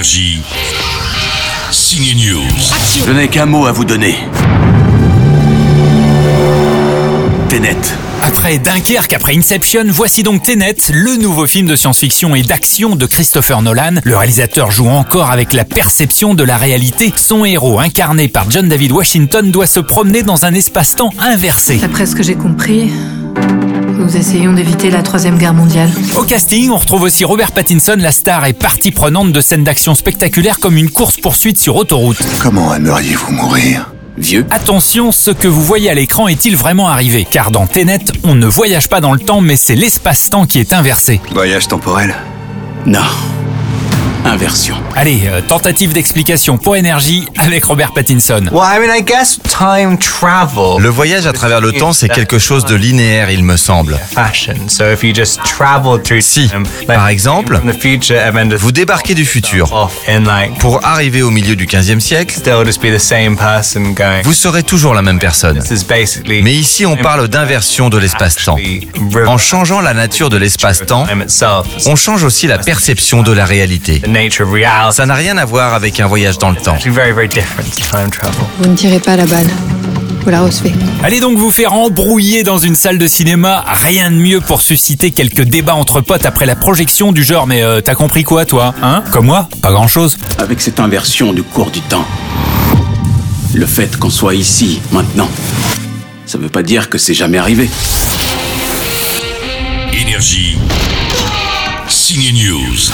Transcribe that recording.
Énergie. Signe News. Je n'ai qu'un mot à vous donner. Tenet. Après Dunkerque, après Inception, voici donc Tenet, le nouveau film de science-fiction et d'action de Christopher Nolan. Le réalisateur joue encore avec la perception de la réalité. Son héros, incarné par John David Washington, doit se promener dans un espace-temps inversé. D'après ce que j'ai compris, nous essayons d'éviter la Troisième Guerre mondiale. Au casting, on retrouve aussi Robert Pattinson, la star et partie prenante de scènes d'action spectaculaires comme une course-poursuite sur autoroute. Comment aimeriez-vous mourir? Vieux. Attention, ce que vous voyez à l'écran est-il vraiment arrivé? Car dans Tenet, on ne voyage pas dans le temps, mais c'est l'espace-temps qui est inversé. Voyage temporel? Non. Inversion. Allez, euh, tentative d'explication pour énergie avec Robert Pattinson. Well, I mean, I guess time travel. Le voyage à travers le temps, c'est quelque chose de linéaire, il me semble. Fashion. So if you just travel through Si, time, par exemple, Vous débarquez du futur. off in like Pour arriver au milieu du 15e siècle, still just be the same person going. vous serez toujours la même personne. Mais ici, on parle d'inversion de l'espace-temps. En changeant la nature de l'espace-temps, on change aussi la perception de la réalité. The nature of reality. Ça n'a rien à voir avec un voyage dans le temps. Actually, very very different to time travel. Vous ne tirez pas la balle. Vous la recevez. Allez donc vous faire embrouiller dans une salle de cinéma. Rien de mieux pour susciter quelques débats entre potes après la projection du genre mais euh, t'as compris quoi toi Hein? Comme moi Pas grand-chose. Avec cette inversion du cours du temps. Le fait qu'on soit ici, maintenant, ça veut pas dire que c'est jamais arrivé. Énergie. Signe News.